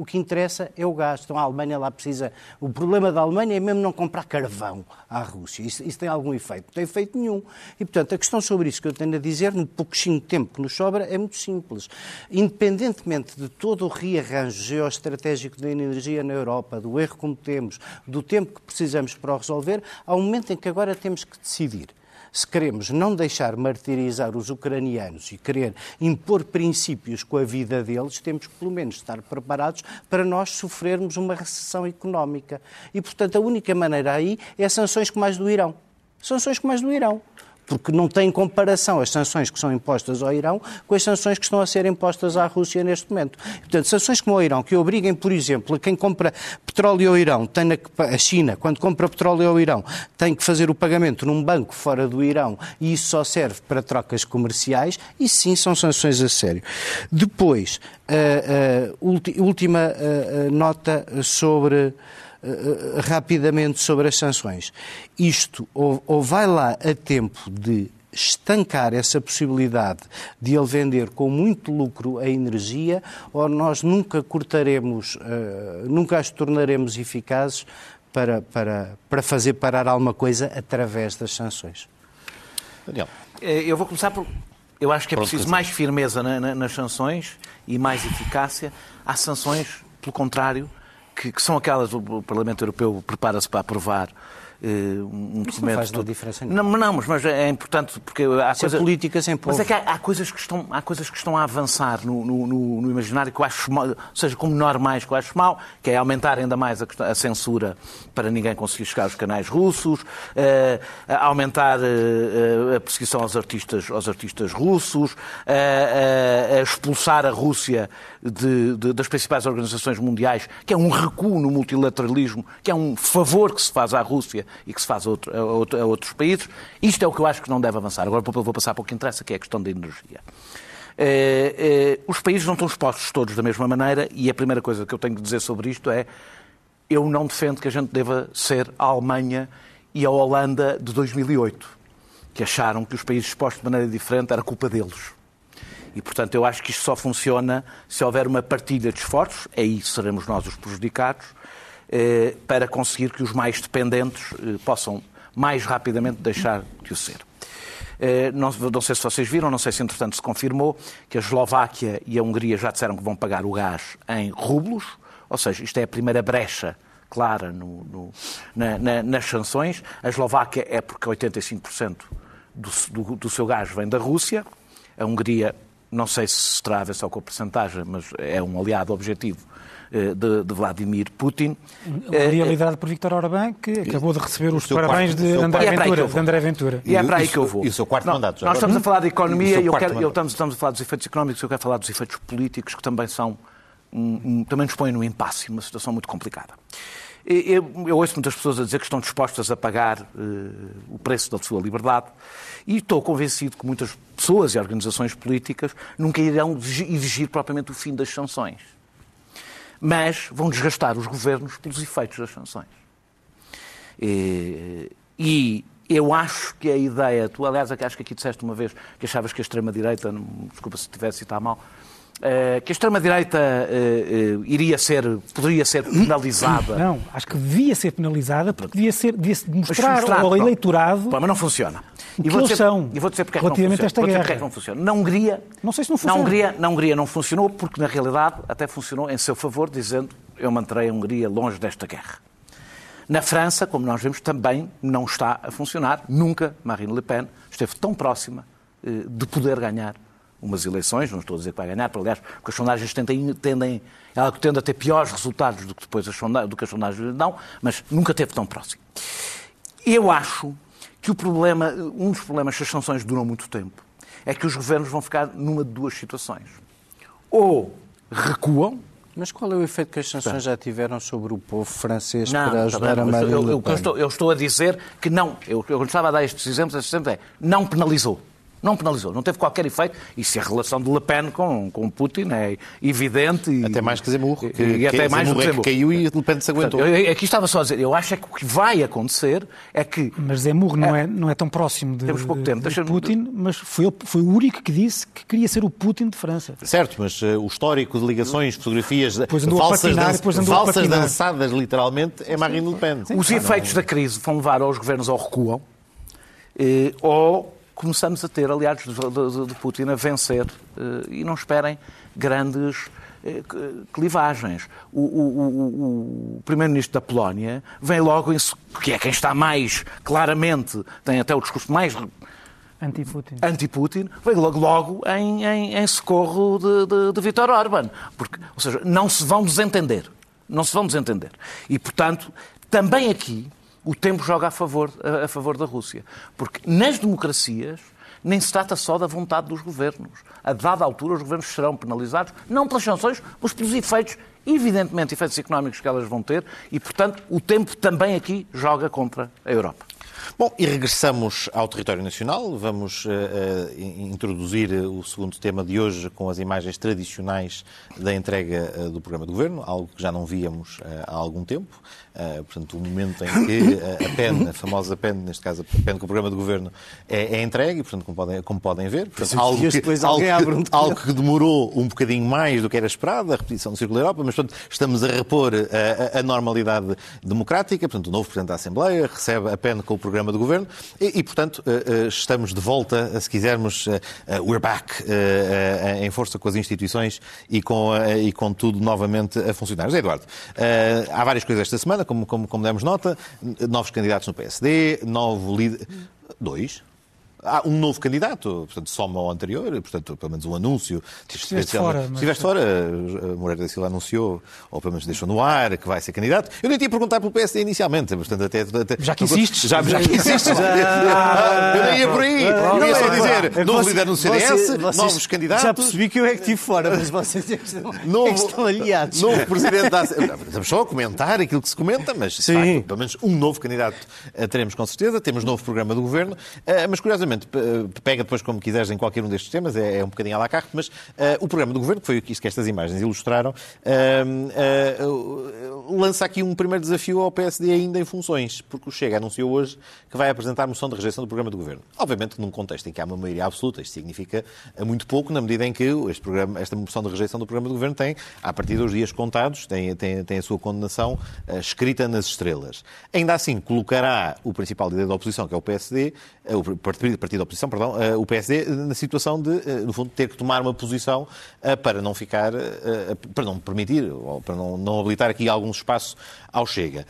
O que interessa é o gás. Então a Alemanha lá precisa. O problema da Alemanha é mesmo não comprar carvão à Rússia. Isso, isso tem algum efeito? Não tem efeito nenhum. E, portanto, a questão sobre isso que eu tenho a dizer, no pouquinho tempo que nos sobra, é muito simples. Independentemente de todo o rearranjo geoestratégico da energia na Europa, do erro que cometemos, do tempo que precisamos para o resolver, há um momento em que agora temos que decidir se queremos não deixar martirizar os ucranianos e querer impor princípios com a vida deles, temos que, pelo menos, estar preparados para nós sofrermos uma recessão económica. E, portanto, a única maneira aí é sanções como as do Irão. Sanções como as do Irão porque não tem comparação as sanções que são impostas ao Irão com as sanções que estão a ser impostas à Rússia neste momento. Portanto, sanções como ao Irão, que obriguem, por exemplo, a quem compra petróleo ao Irão, tem a China, quando compra petróleo ao Irão, tem que fazer o pagamento num banco fora do Irão e isso só serve para trocas comerciais, e sim são sanções a sério. Depois, a, a última a, nota sobre eh, rapidamente sobre as sanções. Isto ou, ou vai lá a tempo de estancar essa possibilidade de ele vender com muito lucro a energia, ou nós nunca cortaremos, uh, nunca as tornaremos eficazes para, para, para fazer parar alguma coisa através das sanções. Daniel. Eh, eu vou começar por. Eu acho que é preciso mais firmeza na, na, nas sanções e mais eficácia. Há sanções, pelo contrário, que, que são aquelas o Parlamento Europeu prepara-se para aprovar um Isso documento. Não faz todo... diferença Não, não, mas é importante porque há coisas. política sem povo. Mas é que há, há, coisas que estão, há coisas que estão a avançar no, no, no, no imaginário que eu acho mal, ou seja, como normais que eu acho mal, que é aumentar ainda mais a, a censura para ninguém conseguir chegar aos canais russos, uh, aumentar uh, a perseguição aos artistas, aos artistas russos, expulsar a Rússia de, de, das principais organizações mundiais, que é um recuo no multilateralismo, que é um favor que se faz à Rússia e que se faz a, outro, a, outro, a outros países. Isto é o que eu acho que não deve avançar. Agora vou passar para o que interessa, que é a questão da energia. Eh, eh, os países não estão expostos todos da mesma maneira e a primeira coisa que eu tenho que dizer sobre isto é eu não defendo que a gente deva ser a Alemanha e a Holanda de 2008, que acharam que os países expostos de maneira diferente era culpa deles. E, portanto, eu acho que isto só funciona se houver uma partilha de esforços, aí seremos nós os prejudicados, para conseguir que os mais dependentes eh, possam mais rapidamente deixar de o ser. Eh, não, não, sei se vocês viram, não sei se entretanto se confirmou, que a Eslováquia e a Hungria já disseram que vão pagar o gás em rublos, ou seja, isto é a primeira brecha clara no, no, na, na, nas sanções. A Eslováquia é porque 85% do, do, do, seu gás vem da Rússia, a Hungria não sei se terá a ver só com a porcentagem, mas é um aliado objetivo eh, de, de, Vladimir Putin. Um dia liderado por Victor Orbán, que acabou de receber os parabéns quarto, de, André é Ventura, de André Ventura. E é para aí que eu vou. E o seu quarto não, mandato. Nós estamos a falar de economia e eu quero, eu estamos, estamos a falar dos efeitos económicos, eu quero falar dos efeitos políticos, que também são também nos põem no impasse, uma situação muito complicada. Eu, eu, ouço muitas pessoas a dizer que estão dispostas a pagar uh, o preço da sua liberdade e estou convencido que muitas pessoas e organizações políticas nunca irão exigir propriamente o fim das sanções mas vão desgastar os governos pelos efeitos das sanções. E, e eu acho que a ideia, tu aliás acho que aqui disseste uma vez que achavas que a extrema-direita, desculpa se tivesse citado mal, que a extrema-direita uh, uh, iria ser, poderia ser penalizada. Não, acho que devia ser penalizada porque devia, ser, devia mostrar, mostrar ao eleitorado. Mas não funciona. O que eles dizer, são. E vou dizer porque é relativamente a esta guerra. Porque é que não funciona. Na Hungria, não sei se não funciona. Na Hungria, na Hungria não funcionou porque, na realidade, até funcionou em seu favor, dizendo eu manterei a Hungria longe desta guerra. Na França, como nós vemos, também não está a funcionar. Nunca Marine Le Pen esteve tão próxima de poder ganhar umas eleições, não estou a dizer que vai ganhar, aliás, porque as sondagens tendem, tendem, ela tende a ter piores resultados do que depois as sondagens, do que as sondagens dão, mas nunca teve tão próximo. Eu acho que o problema, um dos problemas se as sanções duram muito tempo, é que os governos vão ficar numa de duas situações. Ou recuam, mas qual é o efeito que as sanções já tiveram sobre o povo francês não, para ajudar a Marine eu, eu, eu, estou, eu estou a dizer que não. Eu, eu estava a dar estes exemplos, estes exemplos é, não penalizou. Não penalizou, não teve qualquer efeito. E se a relação de Le Pen com, com Putin é evidente. E, até mais que Zemmour. Que, e, até mais Zemmour, é que caiu e Le Pen se aguentou. Portanto, eu, aqui estava só a dizer, eu acho é que o que vai acontecer é que. Mas Zemmour não é, é não é tão próximo de, temos pouco tempo. de Putin, mas foi, foi o único que disse que queria ser o Putin de França. Certo, mas uh, o histórico de ligações, fotografias depois falsas, patinar, dan falsas dançadas, literalmente, é Marine Le Pen. Sim, Os efeitos da crise vão levar aos governos ou recuam, eh, ou começamos a ter aliados de, de, Putin a vencer uh, e não esperem grandes uh, clivagens. O, o, o, o primeiro-ministro da Polónia vem logo, em, que é quem está mais claramente, tem até o discurso mais Anti-Putin. Anti-Putin, veio logo, logo em, em, em socorro de, de, de Viktor Orban. Porque, ou seja, não se vão desentender. Não se vão desentender. E, portanto, também aqui o tempo joga a favor, a, a favor da Rússia. Porque nas democracias nem se trata só da vontade dos governos. A dada altura, os governos serão penalizados, não pelas sanções, mas pelos efeitos, evidentemente, efeitos económicos que elas vão ter, e, portanto, o tempo também aqui joga contra a Europa. Bom, e regressamos ao território nacional. Vamos uh, uh, introduzir o segundo tema de hoje com as imagens tradicionais da entrega uh, do programa de governo, algo que já não víamos há algum tempo. portanto, o momento em que a PEN, a famosa PEN, neste caso a PEN com o programa de governo, é, é entregue, portanto, como podem, como podem ver. Portanto, algo, que, algo, que, algo que demorou um bocadinho mais do que era esperado, a repetição do Círculo da Europa, mas portanto, estamos a repor a, a, normalidade democrática. Portanto, o novo Presidente da Assembleia recebe a PEN com o programa de governo e, e portanto, eh, eh, estamos de volta, se quisermos, eh, we're back em força com as instituições e com, e com tudo novamente a funcionar. José Eduardo, há várias coisas esta semana, como, como, como demos nota, novos candidatos no PSD, novo líder. Dois? Há um novo candidato, portanto, soma ao anterior, portanto, pelo menos um anúncio. Se estiveste fora. Se estiveste fora, Moreira da Silva anunciou, ou pelo menos deixou no ar, que vai ser candidato. Eu nem tinha perguntado pelo PSD inicialmente, portanto, até. até já que insistes. Já, já que insistes. Já... Eu nem ia por aí. Eu não ia dizer, é novo você, líder no CDS, você, novos candidatos. Já percebi que eu é que estive fora, mas vocês é que estão, novo, é que estão aliados. Novo presidente da. Estamos só a comentar aquilo que se comenta, mas, Sim. Facto, pelo menos um novo candidato teremos com certeza. Temos novo programa do governo, mas curiosamente, rapidamente, pega depois como quiseres em qualquer um destes temas, é, é um bocadinho à la carte, mas uh, o programa do Governo, que foi isso que estas imagens ilustraram, uh, uh, lança aqui um primeiro desafio ao PSD ainda em funções, porque o Chega anunciou hoje que vai apresentar moção de rejeição do programa do Governo. Obviamente num contexto em que há uma maioria absoluta, isto significa muito pouco, na medida em que este programa, esta moção de rejeição do programa do Governo tem, a partir dos dias contados, tem, tem, tem a sua condenação escrita nas estrelas. Ainda assim, colocará o principal líder da oposição, que é o PSD, o partido, partido da oposição, perdão, o PSD na situação de, no fundo, ter que tomar uma posição para não ficar, para não permitir, ou para não, não habilitar aqui algum espaço ao Chega.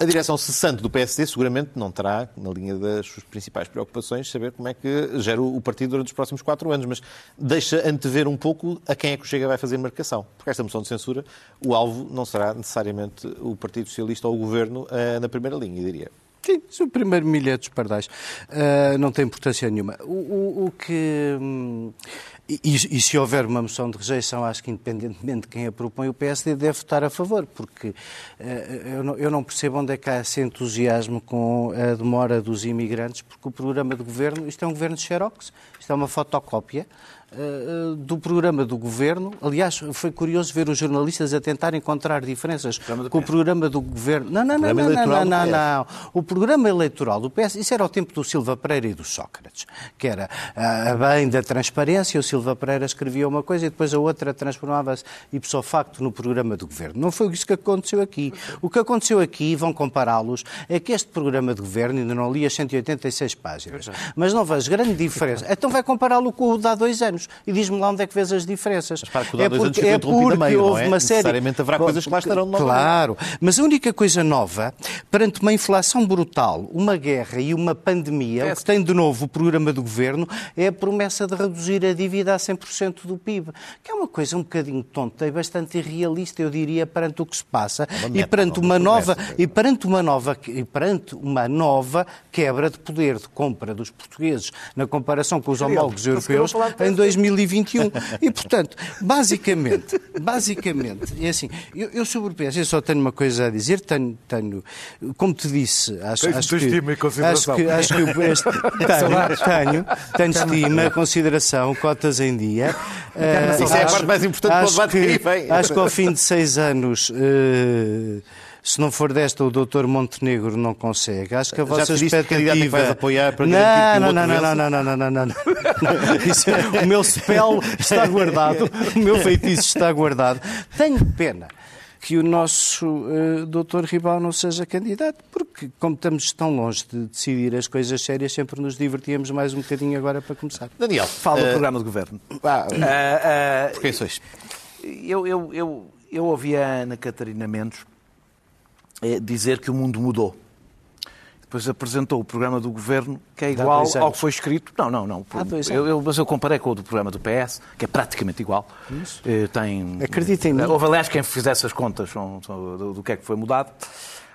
A direção cessante do PSD seguramente não terá, na linha das suas principais preocupações, saber como é que gera o partido durante os próximos quatro anos, mas deixa antever um pouco a quem é que o Chega vai fazer marcação. Porque esta moção de censura, o alvo não será necessariamente o Partido Socialista ou o Governo na primeira linha, diria. Sim, o primeiro milhete dos pardais uh, não tem importância nenhuma. O, o, o que. Hum, e, e, se houver uma moção de rejeição, acho que independentemente de quem a propõe, o PSD deve votar a favor, porque uh, eu, não, eu, não, percebo onde é que há esse entusiasmo com a demora dos imigrantes, porque o programa de governo, isto é um governo de xerox, isto é uma fotocópia. Uh, do programa do governo. Aliás, foi curioso ver os jornalistas a tentar encontrar diferenças com o programa do governo. Não, não, não, não, não, não, não. O programa eleitoral do PS, isso era o tempo do Silva Pereira e do Sócrates, que era uh, bem da transparência. O Silva Pereira escrevia uma coisa e depois a outra transformava-se ipso facto no programa do governo. Não foi isso que aconteceu aqui. O que aconteceu aqui, vão compará-los, é que este programa de governo, ainda não li as 186 páginas, mas não vejo grande diferença. Então vai compará-lo com o de há dois anos anos e diz-me lá onde é que vês as diferenças. Mas para que é porque, é porque meio, houve é? uma série. Necessariamente haverá coisas que lá estarão de Claro, mas a única coisa nova, perante uma inflação brutal, uma guerra e uma pandemia, é. o que tem de novo o programa do governo é a promessa de reduzir a dívida a 100% do PIB, que é uma coisa um bocadinho tonta e bastante irrealista, eu diria, perante o que se passa e perante uma nova e perante uma nova e perante uma nova quebra de poder de compra dos portugueses na comparação com os homólogos europeus em 2021. E, portanto, basicamente, basicamente, é assim, eu, eu sobre o PS, eu só tenho uma coisa a dizer, tenho, tenho como te disse, acho, Tens acho, que, acho que, acho que este, tenho, tenho, tenho estima, consideração, cotas em dia. Uh, Isso é a parte mais importante para o debate que, que vem. Acho que ao fim de seis anos... Uh, se não for desta, o doutor Montenegro não consegue. Acho que a vossa Já expectativa... vai apoiar para não, não, não, não, não, não, não, não, não, não, não. o meu spell está guardado, o meu feitiço está guardado. Tenho pena que o nosso uh, doutor Ribal não seja candidato, porque como estamos tão longe de decidir as coisas sérias, sempre nos divertíamos mais um bocadinho agora para começar. Daniel, fala uh, do programa de governo. Uh, uh, por quem sois? Eu, eu, eu, eu ouvi a Ana Catarina Mendes é dizer que o mundo mudou. Depois apresentou o programa do governo, que é igual ao que foi escrito. Não, não, não. Eu, eu, mas eu comparei com o do programa do PS, que é praticamente igual. Isso. Eh, tem. Acreditem nisso. Houve, aliás, quem fizesse as contas do, do que é que foi mudado.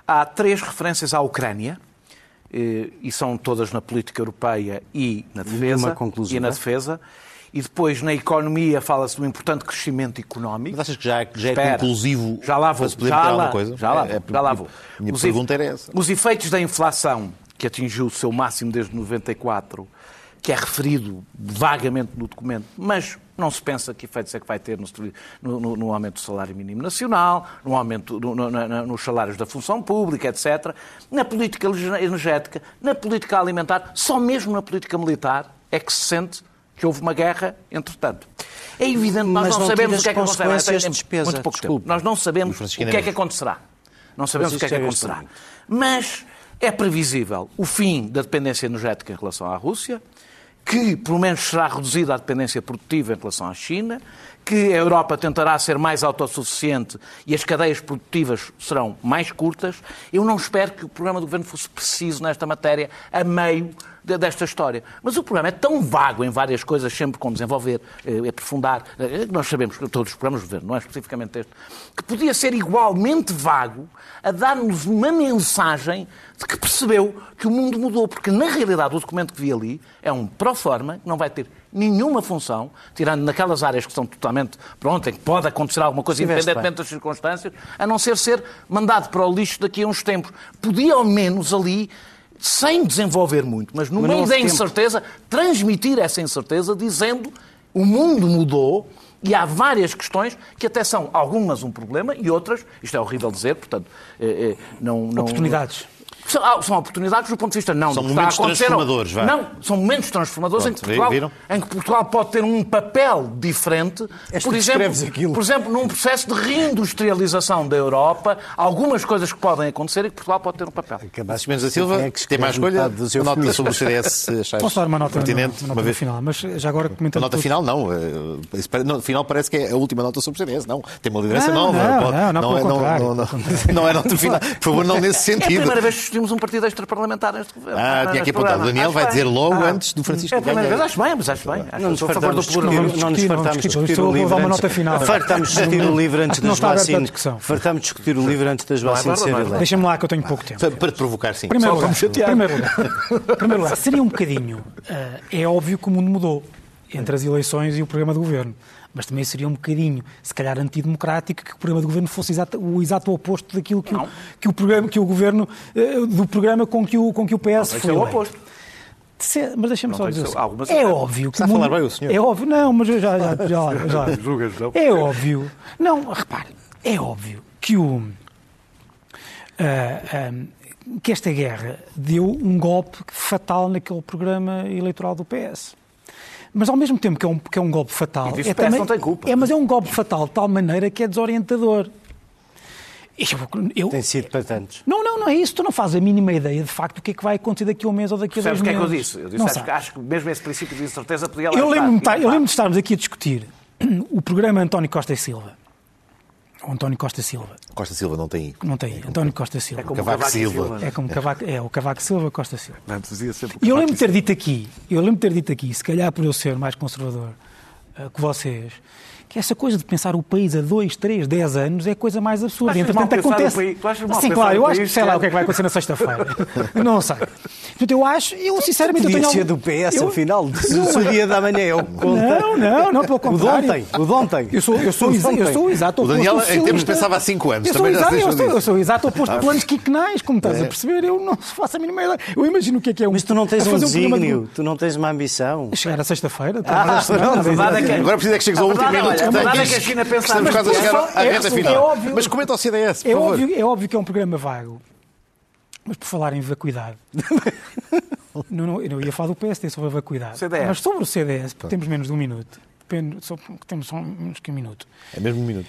Há três referências à Ucrânia, eh, e são todas na política europeia e na defesa. E, e na defesa. E depois, na economia, fala-se de um importante crescimento económico. Mas achas que já, é, já é conclusivo já lá vou, para se poder já lá, coisa? Já lá, é, já lá vou. Minha os pergunta era essa. Os efeitos da inflação, que atingiu o seu máximo desde 94, que é referido vagamente no documento, mas não se pensa que efeitos é que vai ter no, no, no aumento do salário mínimo nacional, no aumento no, nos salários da função pública, etc. Na política energética, na política alimentar, só mesmo na política militar é que se sente que houve uma guerra, entretanto. É evidente, nós Mas não, sabemos o que é que acontecerá. De despesa. Muito pouco tempo. Nós não sabemos o que é que acontecerá. Não sabemos o que é que acontecerá. Mas é previsível o fim da dependência energética em relação à Rússia, que pelo menos será reduzida a dependência produtiva em relação à China, que a Europa tentará ser mais autossuficiente e as cadeias produtivas serão mais curtas. Eu não espero que o programa do governo fosse preciso nesta matéria a meio desta história. Mas o programa é tão vago em várias coisas, sempre com desenvolver, eh, aprofundar. Eh, nós sabemos, todos os programas do governo, não é especificamente este, que podia ser igualmente vago a dar-nos uma mensagem de que percebeu que o mundo mudou. Porque, na realidade, o documento que vi ali é um pró-forma, que não vai ter nenhuma função, tirando naquelas áreas que estão totalmente pronto, em que pode acontecer alguma coisa, independentemente das circunstâncias, a não ser ser mandado para o lixo daqui a uns tempos. Podia, ao menos, ali sem desenvolver muito, mas no Mas meio da tempo. incerteza, transmitir essa incerteza dizendo o mundo mudou e há várias questões que até são algumas um problema e outras, isto é horrível dizer, portanto, eh, eh, não, não Oportunidades. São, ah, são oportunidades do ponto de vista não São do que está a momentos acontecer. transformadores, vá. Não, são momentos transformadores em que, Pronto, Portugal, viram? em que Portugal pode ter um papel diferente, És tu por que exemplo, por exemplo, num processo de reindustrialização da Europa, algumas coisas que podem acontecer e que Portugal pode ter um papel. Francisco Mendes da Silva, é que tem mais escolha? nota sobre o CDS, Posso dar uma nota, pertinente? uma nota uma no vez. final, mas já agora A comentando. nota tudo. final, não. eh, No final parece que é a última nota sobre o CDS. Não, tem uma liderança Não, nova. não, pode- não, não, pelo é, não, não, não, não é nota final. Por favor, não nesse É a sentido. primeira vez que discutimos um partido extraparlamentar neste governo. Ah, tinha aqui apontado. O Daniel vai dizer logo Ah. antes do Francisco É a primeira vez, acho bem, mas acho bem. Acho Não nos que sou a favor do fartamos de discutir, pluralismo. pluralismo. não nos fartamos de discutir discutir. o livro uma antes- nota final. Fartamos de discutir o livro antes Acho que não das vacinas. discussão. Fartamos de discutir o livro antes das vacinas não é serem. Deixa-me lá que eu tenho pouco tempo. Para para te provocar, sim. Primeiro lugar, primeiro lugar, primeiro lugar, seria um bocadinho. eh, é óbvio que o mundo mudou entre as eleições e o programa do governo. Mas também seria um bocadinho, se calhar, antidemocrático que o programa do governo fosse exato- o exato oposto daquilo que, o, Não. que o programa, que o governo, eh, do programa com que o, com que o PS Tem que foi. ser o oposto. Se- Mas deixa-me só dizer ser- assim. algumas É óbvio que Está o a mundo- falar bem o senhor. É óbvio, não, mas eu já, já, já, já. Não? É óbvio. Não, repare, é óbvio que o. ah, ah, que esta guerra deu um golpe fatal naquele programa eleitoral do PS. Mas ao mesmo tempo que é um, que é um golpe fatal. E é o PS não tem culpa. É, mas é um golpe fatal de tal maneira que é desorientador. Eu, eu- Tem sido para tantos. não, não, não é isso. Tu não fazes a mínima ideia de facto do que é que vai acontecer daqui a um mês ou daqui a dois Percebes o que é que eu meses. disse? Eu disse, Não acho, sabes. que- acho que mesmo esse princípio de incerteza podia lá Eu lembro-me, eu lembro de estarmos aqui a discutir o programa António Costa e Silva. O António Costa Silva. Costa Silva não tem. Não tem. António Costa Silva. É como Cavaco Cavaco Silva. É como Cavaco, é o Cavaco Silva Costa Silva. Antes dizia sempre E eu Cavaco lembro de ter dito aqui, eu lembro de ter dito aqui, se calhar por eu ser mais conservador eh, que vocês, que essa coisa de pensar o país a 2, 3, 10 anos é a coisa mais absurda. Entretanto, o acontece. país? Tu achas mal Sim, claro, o eu acho que sei lá o que é que vai acontecer na sexta-feira. não sei. Portanto, eu acho, eu sinceramente eu Podia tenho ser algum- do PS, eu- afinal. Se o dia da manhã é o que conta. Não, não, não, pelo O de contrário. ontem. O de ontem. Eu sou, eu sou, O de exa- eu sou o exato O oposto Daniel, do em termos, pensava há cinco anos. Eu sou, exato, eu, sou, eu sou o exato oposto de planos quinquenais, como estás É. a perceber. Eu não faço a mínima ideia. Eu imagino o que é que é um. Mas tu não tens um desígnio, tu não tens uma ambição. Chegar a sexta-feira. Ah, é Agora precisa é que chegues ao A último minuto. Olha, a que verdade tens. é que a China pensa- Estamos Mas quase a é chegar à é- reta é final. óbvio- Mas comenta ao CDS, por É favor. óbvio, é óbvio que é um programa vago. Mas por falar em vacuidade. não, não, eu não ia falar do PSD sobre a vacuidade. CDS. Mas sobre o CDS, temos menos de um minuto. Depende, só, temos só menos que um minuto. É mesmo um minuto.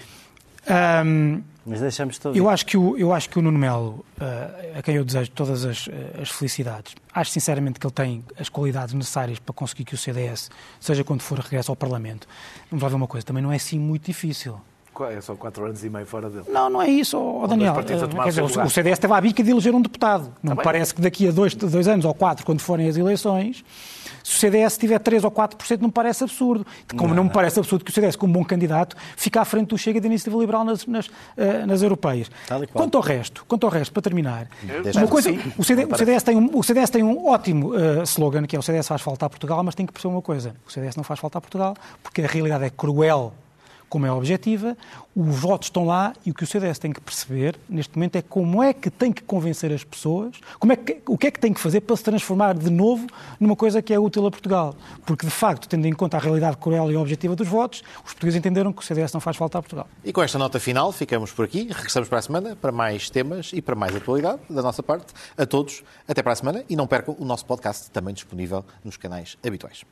Ahm, Mas deixamos todos. Eu acho que o, eu acho que o Nuno Melo, eh, a quem eu desejo todas as, eh, as felicidades, acho sinceramente que ele tem as qualidades necessárias para conseguir que o CDS, seja quando for, regresse ao Parlamento. Vamos lá ver uma coisa, também não é assim muito difícil. É só quatro anos e meio fora dele. Não, não é isso, ó, Daniel. Eh, Quer dizer, o CDS teve à bica de eleger um deputado. Não me bem. parece que daqui a dois, dois anos ou quatro, quando forem as eleições, se o CDS tiver 3 ou 4%, não me parece absurdo. Como não, me parece absurdo que o CDS, como bom candidato, fique à frente do Chega da Iniciativa Liberal nas, nas, eh, nas europeias. Quanto ao resto, quanto ao resto, para terminar, Deixa- uma coisa, o, CD, o CDS tem um, o CDS tem um ótimo eh, slogan, que é o CDS faz falta a Portugal, mas tem que perceber uma coisa, o CDS não faz falta a Portugal, porque a realidade é cruel como é objetiva, os votos estão lá e o que o CDS tem que perceber neste momento é como é que tem que convencer as pessoas, como é que, o que é que tem que fazer para se transformar de novo numa coisa que é útil a Portugal. Porque, de facto, tendo em conta a realidade cruel e objetiva dos votos, os portugueses entenderam que o CDS não faz falta a Portugal. E com esta nota final, ficamos por aqui. Regressamos para a semana para mais temas e para mais atualidade da nossa parte. A todos, até para a semana e não percam o nosso podcast, também disponível nos canais habituais.